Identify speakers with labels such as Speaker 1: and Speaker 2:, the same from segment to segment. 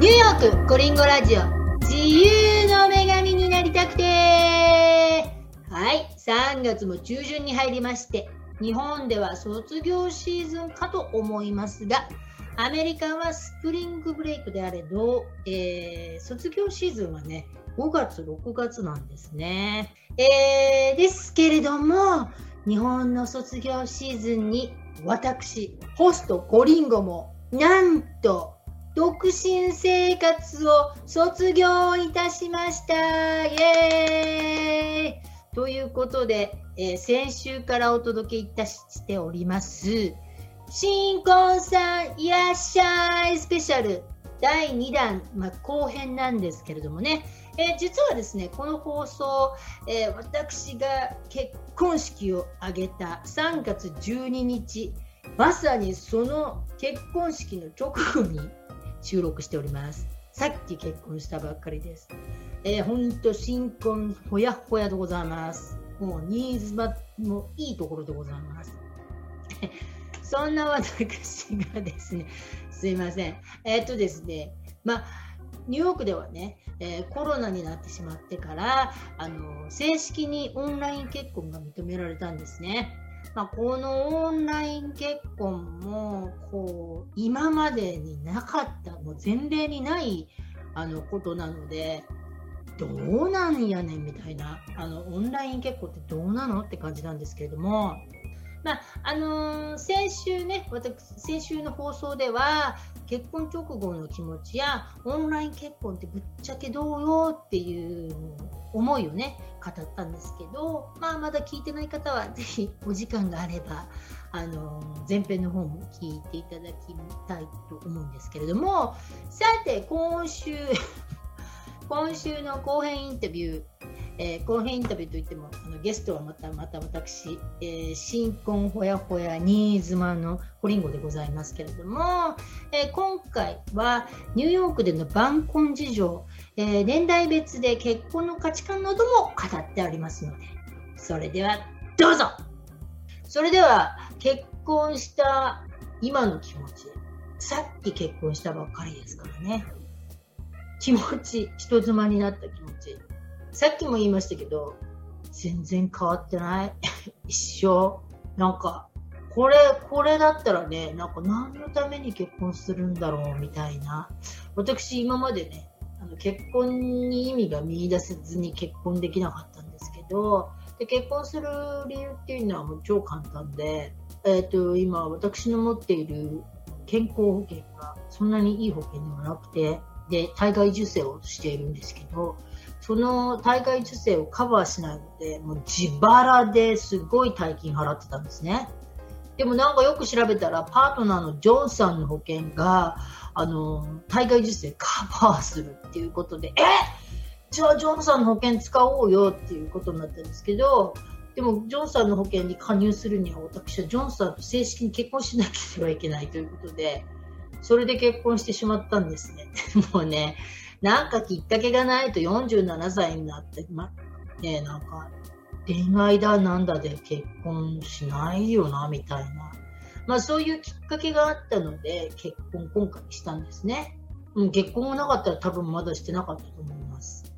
Speaker 1: ニューヨークコリンゴラジオ。自由の女神になりたくて。はい3月も中旬に入りまして日本では卒業シーズンかと思いますがアメリカはスプリングブレイクであれど、えー、卒業シーズンはね5月6月なんですね、えー、ですけれども日本の卒業シーズンに私ホストコリンゴもなんと独身生活を卒業いたしました。イエーイ。ということで、えー、先週からお届けいたしております。新婚さんいらっしゃいスペシャル。第2弾、まあ、後編なんですけれどもね、えー、実はですねこの放送、えー、私が結婚式を挙げた3月12日まさにその結婚式の直後に収録しております。さっき結婚したばっかりです。えー、ほんと新婚ほやほやでございます。もうニーズもいいところでございます。そんな私がですね、すいません。えー、っとですね、まあ、ニューヨークではね、えー、コロナになってしまってから、あの正式にオンライン結婚が認められたんですね。まあ、このオンライ結婚もこう今までになかったもう前例にないあのことなのでどうなんやねんみたいなあのオンライン結婚ってどうなのって感じなんですけれども。まああのー、先週ね、私、先週の放送では、結婚直後の気持ちや、オンライン結婚ってぶっちゃけどうよっていう思いをね、語ったんですけど、まあ、まだ聞いてない方は、ぜひお時間があれば、あの、前編の方も聞いていただきたいと思うんですけれども、さて、今週 今週の後編インタビュー、えー、後編インタビューといってもあのゲストはまたまた私、えー、新婚ほやほや新妻のホリンゴでございますけれども、えー、今回はニューヨークでの晩婚事情、え、年代別で結婚の価値観なども語ってありますのでそれではどうぞ。それでは結婚した今の気持ちさっき結婚したばっかりですからね気持ち、人妻になった気持ち。さっきも言いましたけど、全然変わってない。一生。なんか、これ、これだったらね、なんか何のために結婚するんだろうみたいな。私今までね、あの結婚に意味が見出せずに結婚できなかったんですけど、で結婚する理由っていうのはもう超簡単で、えっ、ー、と、今私の持っている健康保険がそんなにいい保険ではなくて、で体外受精をしているんですけどその体外受精をカバーしないのでもう自腹ですごい大金払ってたんですね。でもなんかよく調べたらパートナーのジョンさんの保険があの体外受精カバーするっていうことでえじゃあジョンさんの保険使おうよっていうことになったんですけどでもジョンさんの保険に加入するには私はジョンさんと正式に結婚しなければいけないということでそれで結婚してしまったんですね。もうね、なんかきっかけがないと47歳になって、ま、ね、なんか恋愛だなんだで結婚しないよな、みたいな。まあそういうきっかけがあったので、結婚今回したんですね。うん、結婚がなかったら多分まだしてなかったと思います。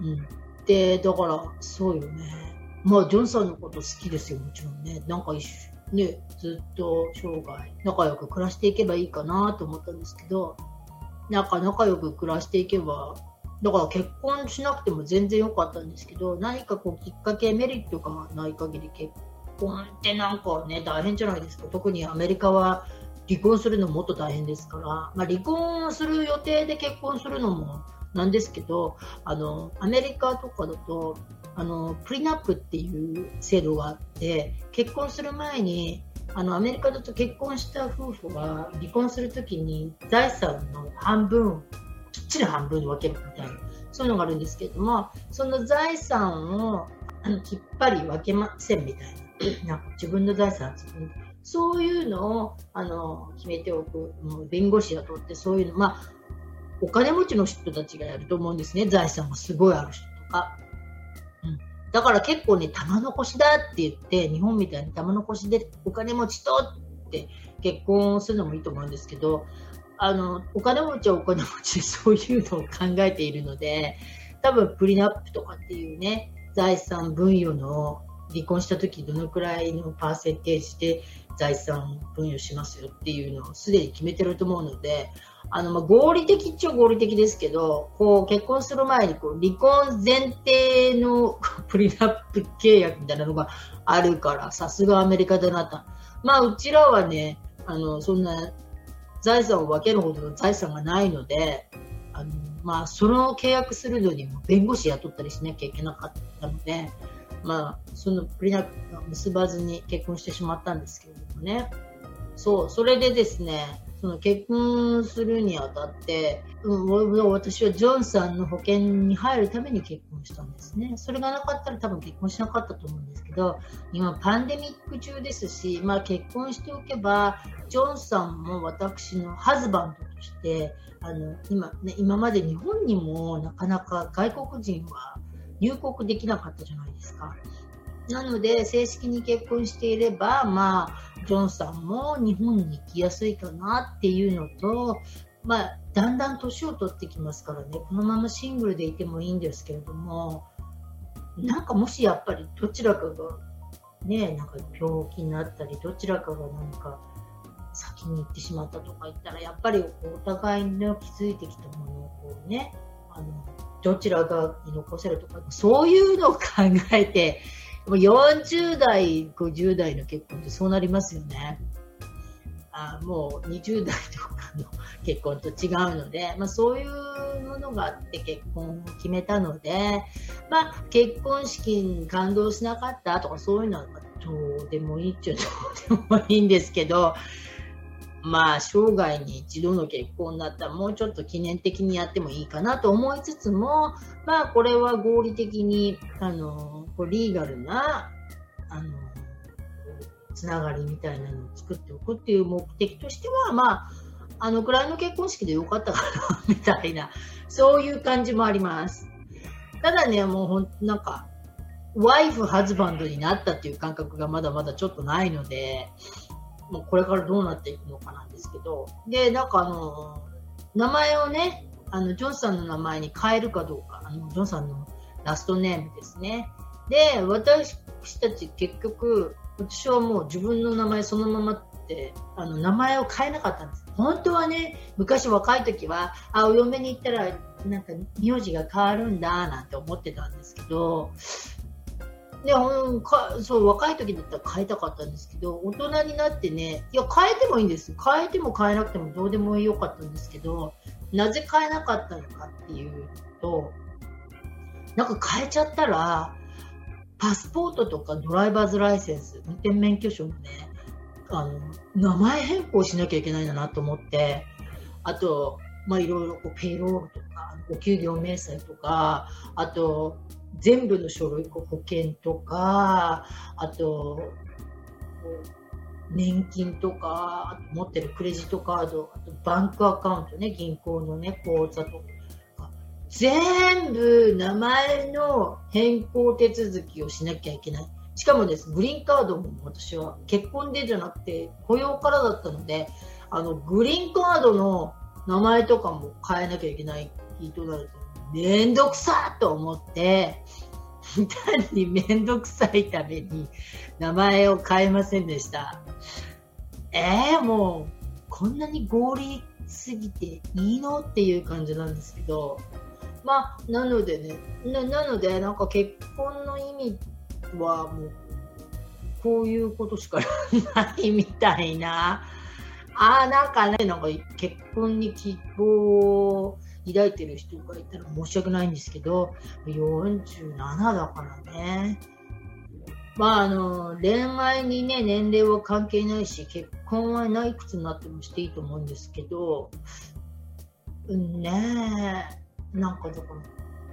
Speaker 1: うん。で、だから、そうよね。まあ、ジョンさんのこと好きですよ、もちろんね。なんか一緒ね、ずっと生涯仲良く暮らしていけばいいかなと思ったんですけど、なんか仲良く暮らしていけば、だから結婚しなくても全然良かったんですけど、何かこうきっかけ、メリットがない限り結婚ってなんかね、大変じゃないですか。特にアメリカは離婚するのもっと大変ですから、まあ、離婚する予定で結婚するのもなんですけど、あの、アメリカとかだと、あのプリナップっていう制度があって結婚する前にあのアメリカだと結婚した夫婦が離婚するときに財産の半分きっちり半分に分けるみたいなそういうのがあるんですけれどもその財産を きっぱり分けませんみたいななんか自分の財産そういうのをあの決めておくもう弁護士が取ってそういうのまあお金持ちの人たちがやると思うんですね。財産がすごいある人とか。だから結構ね、玉残しだって言って、日本みたいに玉残しでお金持ちとって結婚するのもいいと思うんですけど、あの、お金持ちはお金持ちでそういうのを考えているので、多分プリナップとかっていうね、財産分与の離婚した時どのくらいのパーセンテージで財産分与しますよっていうのをすでに決めてると思うので、あの、まあ、合理的っちゃ合理的ですけど、こう、結婚する前に、こう、離婚前提の プリナップ契約みたいなのがあるから、さすがアメリカだなと。まあ、うちらはね、あの、そんな財産を分けるほどの財産がないので、あの、まあ、その契約するのにも弁護士雇ったりしなきゃいけなかったので、まあ、そのプリナップが結ばずに結婚してしまったんですけれどもね。そう、それでですね、その結婚するにあたって、うん、私はジョンさんの保険に入るために結婚したんですね。それがなかったら多分結婚しなかったと思うんですけど、今パンデミック中ですし、まあ結婚しておけば、ジョンさんも私のハズバンドとして、あの、今ね、今まで日本にもなかなか外国人は入国できなかったじゃないですか。なので、正式に結婚していれば、まあ、ジョンさんも日本に行きやすいかなっていうのと、まあ、だんだん年を取ってきますからね、このままシングルでいてもいいんですけれども、なんかもしやっぱりどちらかが、ね、なんか病気になったり、どちらかがなんか先に行ってしまったとか言ったら、やっぱりお互いの築いてきたものをこうね、あの、どちらが残せるとか、そういうのを考えて、40代、50代の結婚ってそうなりますよね。あもう20代とかの結婚と違うので、まあ、そういうものがあって結婚を決めたので、まあ、結婚式に感動しなかったとかそういうのはどうでもいいっちゃどうでもいいんですけど、まあ、生涯に一度の結婚だったらもうちょっと記念的にやってもいいかなと思いつつも、まあ、これは合理的に、あの、リーガルな、あの、つながりみたいなのを作っておくっていう目的としては、まあ、あのくらいの結婚式でよかったかな、みたいな、そういう感じもあります。ただね、もうほん、なんか、ワイフ、ハズバンドになったっていう感覚がまだまだちょっとないので、もうこれからどうなっていくのかなんですけど、で、なんかあの、名前をね、あの、ジョンさんの名前に変えるかどうか、あの、ジョンさんのラストネームですね。で、私たち結局、私はもう自分の名前そのままって、あの、名前を変えなかったんです。本当はね、昔若い時は、あ、お嫁に行ったら、なんか、名字が変わるんだ、なんて思ってたんですけど、で、うん、かそう若い時だったら変えたかったんですけど大人になってねいや変えてもいいんです。変えても変えなくてもどうでもよかったんですけどなぜ変えなかったのかっていうとなんか変えちゃったらパスポートとかドライバーズライセンス運転免許証もねあの名前変更しなきゃいけないんだなと思ってあとまあいろいろこうペイロールとかお給料明細とかあと全部の書類、保険とか、あと、年金とか、持ってるクレジットカード、あとバンクアカウントね、銀行のね、口座とか、全部名前の変更手続きをしなきゃいけない。しかもです、グリーンカードも私は結婚でじゃなくて雇用からだったので、あの、グリーンカードの名前とかも変えなきゃいけないとなると、めんどくさと思って、単にめんどくさいために名前を変えませんでした。えー、もう、こんなに合理すぎていいの？っていう感じなんですけど、まあ、なのでね、ななので、なんか結婚の意味はもう、こういうことしかないみたいな。ああ、なんかね、なんか結婚に希望を抱いてる人がいたら申し訳ないんですけど、47だからね。まあ、あの、恋愛にね、年齢は関係ないし、結婚はないくつになってもしていいと思うんですけど、うんねなんかだから、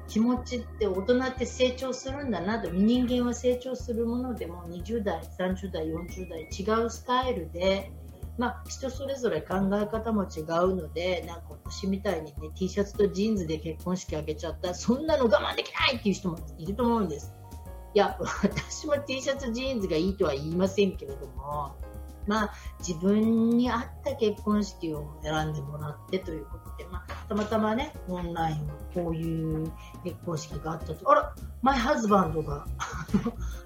Speaker 1: 気持ちって大人って成長するんだなと人間は成長するものでも20代30代40代違うスタイルでまあ、人それぞれ考え方も違うので、なんか私みたいにね、T シャツとジーンズで結婚式あげちゃった、そんなの我慢できないっていう人もいると思うんです。いや、私も T シャツ、ジーンズがいいとは言いませんけれども、まあ、自分に合った結婚式を選んでもらってということで、まあ、たまたまね、オンラインこういう結婚式があったと、あら、 my husband が、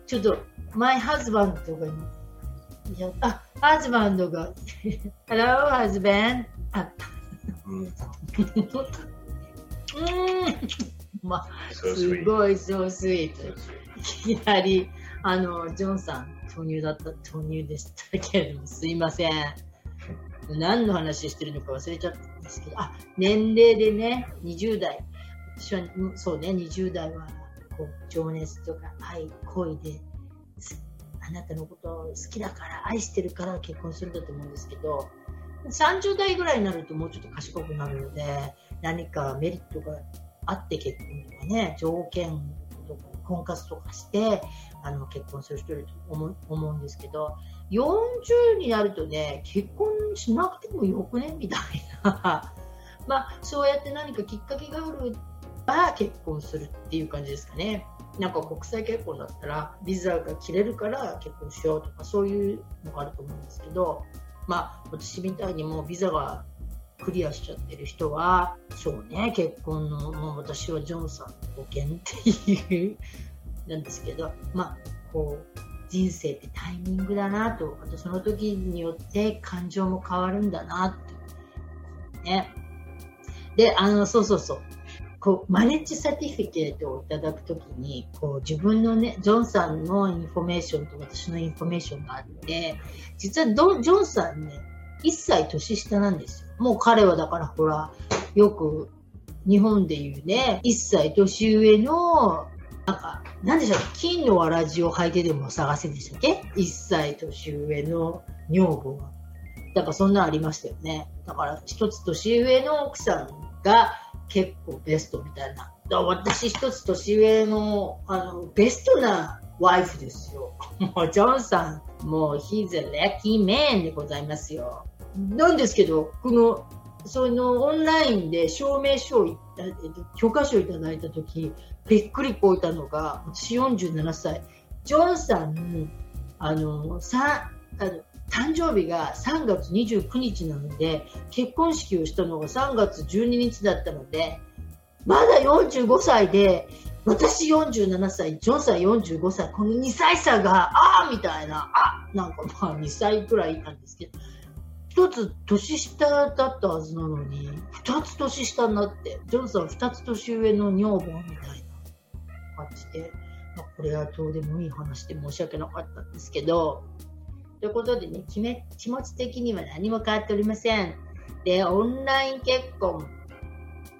Speaker 1: ちょっと、マイハズバンドが今、あ、ハズバンドが、Hello, husband. あ、うん。まあ、すごい、そうスイート。いきなり、あの、ジョンさん、豆乳だった、豆乳でしたけれども、すいません。何の話してるのか忘れちゃったんですけど、あ、年齢でね、20代。私は、そうね、20代は、こう、情熱とか愛、恋で、あなたのこと好きだから、愛してるから結婚するんだと思うんですけど、30代ぐらいになるともうちょっと賢くなるので、何かメリットがあって結婚とかね、条件とか婚活とかして、あの、結婚する人いると思思うんですけど、40になるとね、結婚しなくてもよくねみたいな。まあ、そうやって何かきっかけがあるば結婚するっていう感じですかね。なんか国際結婚だったらビザが切れるから結婚しようとかそういうのがあると思うんですけど、まあ、私みたいにもうビザがクリアしちゃってる人は、そうね、結婚の、もう私はジョンさんの保険っていうなんですけど、まあ、こう、人生ってタイミングだなと、あとその時によって感情も変わるんだなって、ね。で、あの、そうそうそう。こう、 marriage certificate をいただくときに、こう、自分のね、ジョンさんのインフォメーションと私のインフォメーションがあって、実はジョンさんね、1歳年下なんですよ。もう彼はだからほら、よく日本でいうね、1歳年上の、なんか、なんでしょう、金のわらじを履いてでも探せでしたっけ ?1 歳年上の女房が。だからそんなありましたよね。だから一つ年上の奥さんが結構ベストみたいな。私一つ年上のあのベストなワイフですよ。もうジョンさん、もう he's a lucky man でございますよ。なんですけど、この、そのオンラインで証明書を、許可書をいただいたとき、びっくりこいたのが、私47歳、ジョンさん、あの、さあの誕生日が3月29日なので、結婚式をしたのが3月12日だったので、まだ45歳で、私47歳、ジョンさん45歳、この2歳差が、ああみたいな、あなんかまあ2歳くらいなんですけど、一つ年下だったはずなのに、二つ年下になって、ジョンさん二つ年上の女房みたいな感じで、まあ、これはどうでもいい話で申し訳なかったんですけど、ということでね、気め気持ち的には何も変わっておりません。で、オンライン結婚、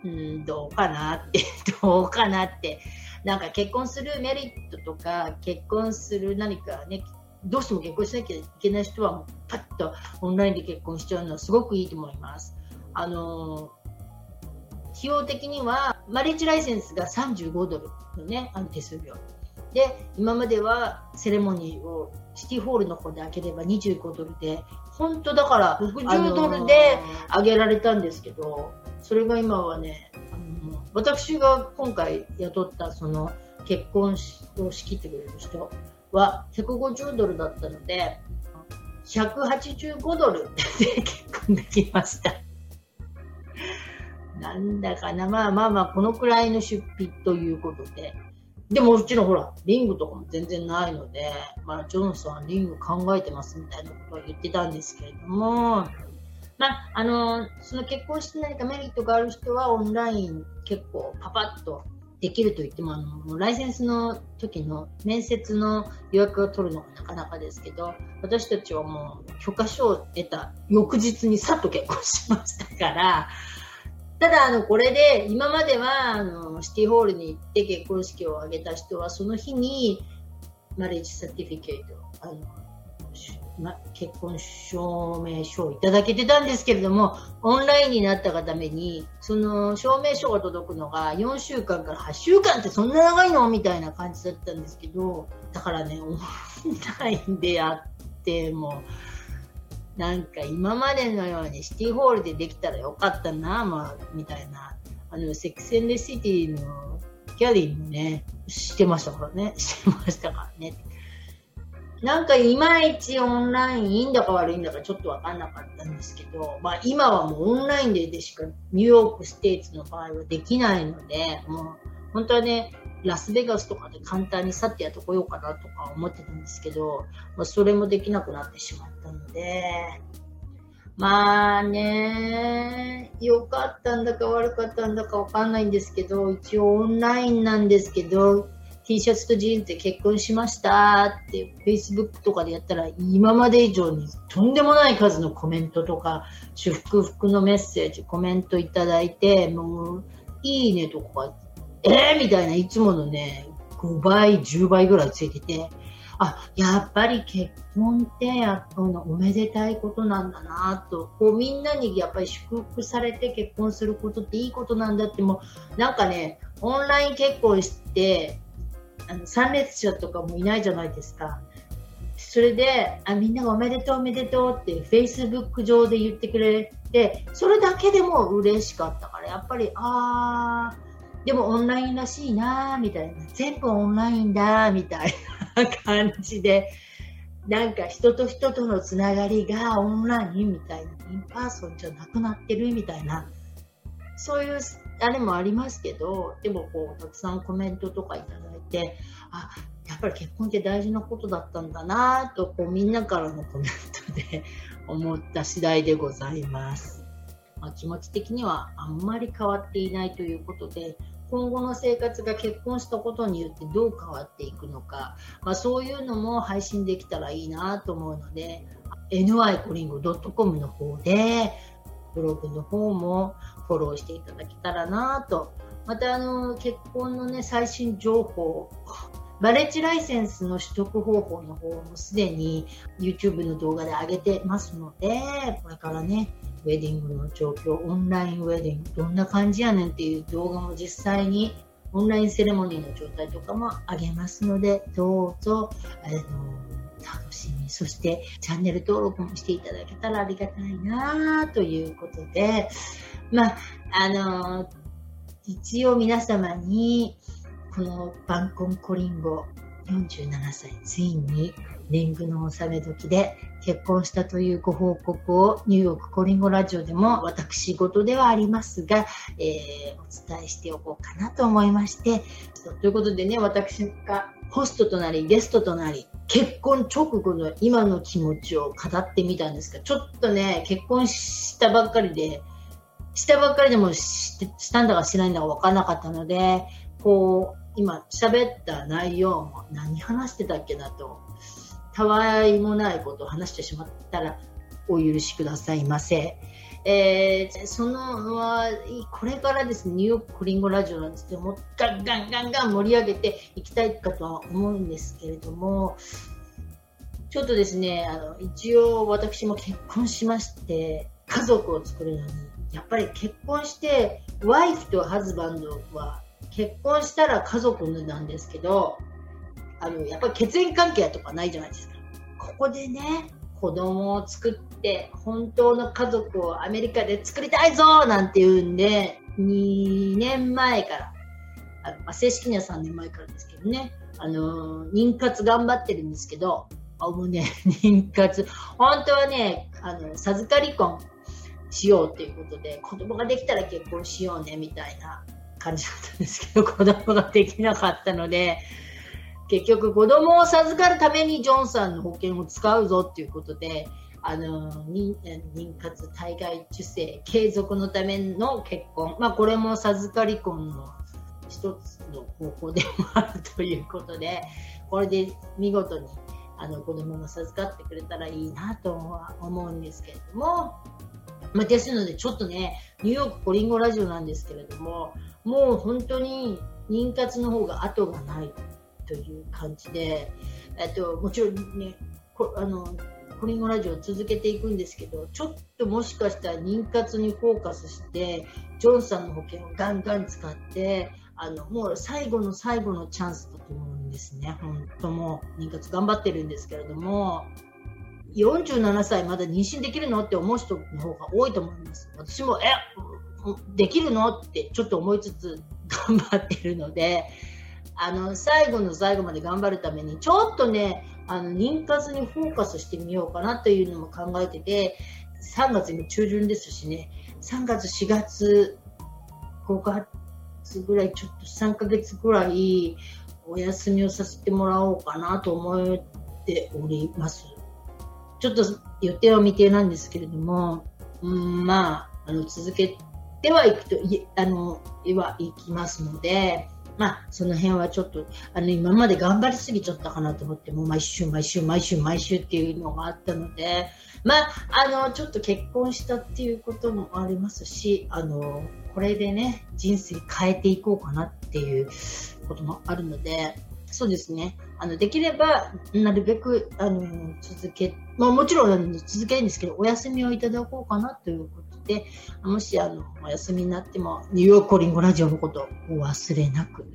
Speaker 1: うん、どうかなって、どうかなって、なんか結婚するメリットとか、結婚する何かね、どうしても結婚しなきゃいけない人はもうパッとオンラインで結婚しちゃうのはすごくいいと思います。あの費用的にはマリッジライセンスが35ドルのね、あの手数料。で、今まではセレモニーをシティホールの方で開ければ25ドルで、本当だから60ドルで上げられたんですけど、それが今はね、私が今回雇ったその結婚を仕切ってくれる人は150ドルだったので、185ドルで結婚できました。なんだかな、まあまあまあ、このくらいの出費ということで。でももちろんほら、リングとかも全然ないので、まあ、ジョンソンはリング考えてますみたいなことは言ってたんですけれども、まあ、あの、その結婚して何かメリットがある人はオンライン結構パパッとできると言っても、あの、ライセンスの時の面接の予約を取るのがなかなかですけど、私たちはもう許可書を得た翌日にさっと結婚しましたから、ただ、あの、これで、今までは、あの、シティホールに行って結婚式を挙げた人は、その日に、マレージサティフィケート、あの、ま、結婚証明書をいただけてたんですけれども、オンラインになったがために、その証明書が届くのが4週間から8週間ってそんな長いの？みたいな感じだったんですけど、だからね、オンラインでやっても、なんか今までのようにシティホールでできたらよかったな、まあ、みたいな。あの、セクスエンデシティのキャリーもね、してましたからね、してましたからね。なんかいまいちオンラインいいんだか悪いんだかちょっと分かんなかったんですけど、まあ、今はもうオンラインでしかニューヨークステイツの場合はできないので、もう本当はね、ラスベガスとかで簡単に去ってやってこようかなとか思ってたんですけど、まあ、それもできなくなってしまったので、まあね、良かったんだか悪かったんだかわかんないんですけど、一応オンラインなんですけど、T シャツとジーンズで結婚しましたって Facebook とかでやったら今まで以上にとんでもない数のコメントとか祝福のメッセージ、コメントいただいて、もういいねとか、えー、みたいないつものね、5倍、10倍ぐらいついてて、あ、やっぱり結婚ってやっぱおめでたいことなんだなと、こうみんなにやっぱり祝福されて結婚することっていいことなんだってもう、なんかね、オンライン結婚して、あの参列者とかもいないじゃないですか。それであみんながおめでとうおめでとうってフェイスブック上で言ってくれてそれだけでも嬉しかったからやっぱりあーでもオンラインらしいなみたいな。全部オンラインだみたいな感じで。なんか人と人とのつながりがオンラインみたいな in person じゃなくなってるみたいな。そういうあれもありますけどでもこうたくさんコメントとかいただいてあやっぱり結婚って大事なことだったんだなとこうみんなからのコメントで思った次第でございます、まあ、気持ち的にはあんまり変わっていないということで今後の生活が結婚したことによってどう変わっていくのか、まあ、そういうのも配信できたらいいなと思うので ny コリンゴ .com の方でブログの方もフォローしていただけたらなと。またあの結婚のね最新情報マレッジライセンスの取得方法の方もすでに YouTube の動画で上げてますので、これからね、ウェディングの状況、オンラインウェディング、どんな感じやねんっていう動画も実際にオンラインセレモニーの状態とかも上げますので、どうぞ、あの楽しみ、そしてチャンネル登録もしていただけたらありがたいなということで、まあ、あの一応皆様に、このバンコンコリンゴ47歳、ついに年貢の納め時で結婚したというご報告をニューヨークコリンゴラジオでも私事ではありますが、えー、お伝えしておこうかなと思いまして、ということでね、私がホストとなりゲストとなり、結婚直後の今の気持ちを語ってみたんですが、ちょっとね、結婚したばっかりで、したばっかりでもしたんだかしてないんだか分からなかったので、こう、今喋った内容も何話してたっけなと、たわいもないことを話してしまったらお許しくださいませ。えー、そのはこれからですねニューヨークコリンゴラジオなんですけどもガンガンガンガン盛り上げていきたいかとは思うんですけれどもちょっとですねあの一応私も結婚しまして家族を作るのにやっぱり結婚してワイフとハズバンドは結婚したら家族なんですけど、あの、やっぱり血縁関係とかないじゃないですか。ここでね、子供を作って、本当の家族をアメリカで作りたいぞなんて言うんで、2年前から、あのまあ、正式には3年前からですけどね、あの、妊活頑張ってるんですけど、あもうね、妊活、本当はね、あの、授かり婚しようっていうことで、子供ができたら結婚しようねみたいな感じだったんですけど、子供ができなかったので、結局子供を授かるためにジョンさんの保険を使うぞっていうことで、あの妊活、体外受精、継続のための結婚、まあ、これも授かり婚の一つの方法でもあるということで、これで見事にあの子供が授かってくれたらいいなとは思うんですけれども、まあ、ですので、ちょっとね、ニューヨークコリンゴラジオなんですけれども、もう本当に妊活の方が後がない。という感じで、えっと、もちろんね、こあのコリンゴラジオを続けていくんですけど、ちょっともしかしたら妊活にフォーカスして、ジョンさんの保険をガンガン使って、あのもう最後の最後のチャンスだと思うんですね、本当も妊活頑張ってるんですけれども、47歳まだ妊娠できるのって思う人の方が多いと思います。私も、え、できるの？ってちょっと思いつつ頑張ってるので、あの、最後の最後まで頑張るために、ちょっとね、あの妊活にフォーカスしてみようかなというのも考えてて3月も中旬ですしね3月4月5月ぐらいちょっと3ヶ月ぐらいお休みをさせてもらおうかなと思っております。ちょっと予定は未定なんですけれども、うん、まあ、あの続けてはいくといあのはいきますので、まあ、その辺はちょっとあの今まで頑張りすぎちゃったかなと思ってもう毎週毎週毎週毎週っていうのがあったので、まあ、あのちょっと結婚したっていうこともありますしあのこれでね人生変えていこうかなっていうこともあるのでそうですね。あの、できれば、なるべく、あの、続け、まあもちろん続けるんですけど、お休みをいただこうかなということで、もし、あの、お休みになっても、ニューヨークリンゴラジオのことを忘れなく。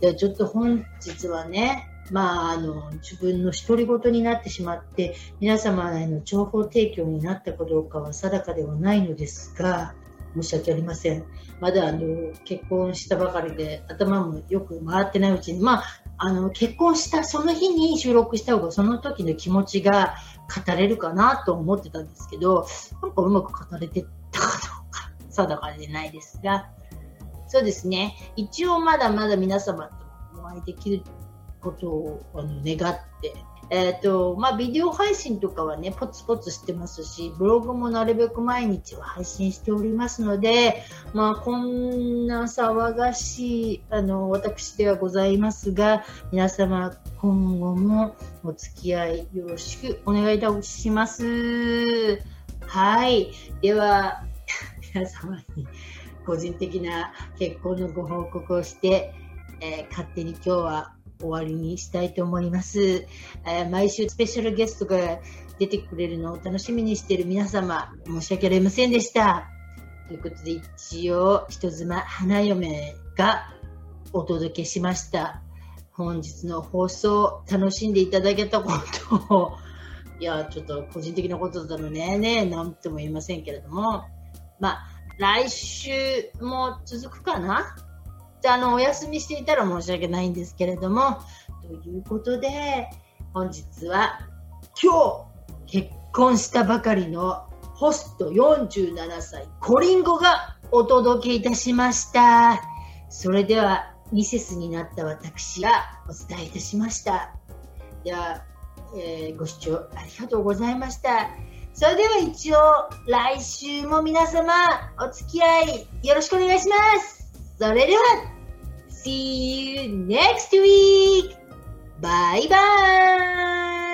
Speaker 1: で、ちょっと本日はね、まあ、あの、自分の独り言になってしまって、皆様への情報提供になったかどうかは定かではないのですが、申し訳ありません。まだあの結婚したばかりで頭もよく回ってないうちに、まあ、あの結婚したその日に収録した方がその時の気持ちが語れるかなと思ってたんですけど、なんかうまく語れてたかどうか定かでないですが、そうですね。一応まだまだ皆様とお会いできることをあの願ってえっ、ー、と、まあ、ビデオ配信とかはね、ポツポツしてますし、ブログもなるべく毎日は配信しておりますので、まあ、こんな騒がしい、あの、私ではございますが、皆様、今後もお付き合いよろしくお願いいたします。はい。では、皆様に個人的な結婚のご報告をして、えー、勝手に今日は終わりにしたいと思います。えー、毎週スペシャルゲストが出てくれるのを楽しみにしている皆様、申し訳ありませんでした。ということで、一応、人妻花嫁がお届けしました。本日の放送、楽しんでいただけたことを、いや、ちょっと個人的なことだのね、ね、なんとも言いませんけれども、まあ、来週も続くかな？じゃあの、お休みしていたら申し訳ないんですけれども、ということで、本日は今日結婚したばかりのホスト47歳コリンゴがお届けいたしました。それでは、ミセスになった私がお伝えいたしました。では、えー、ご視聴ありがとうございました。それでは一応、来週も皆様、お付き合いよろしくお願いします。それでは、See you next week! バイバーイ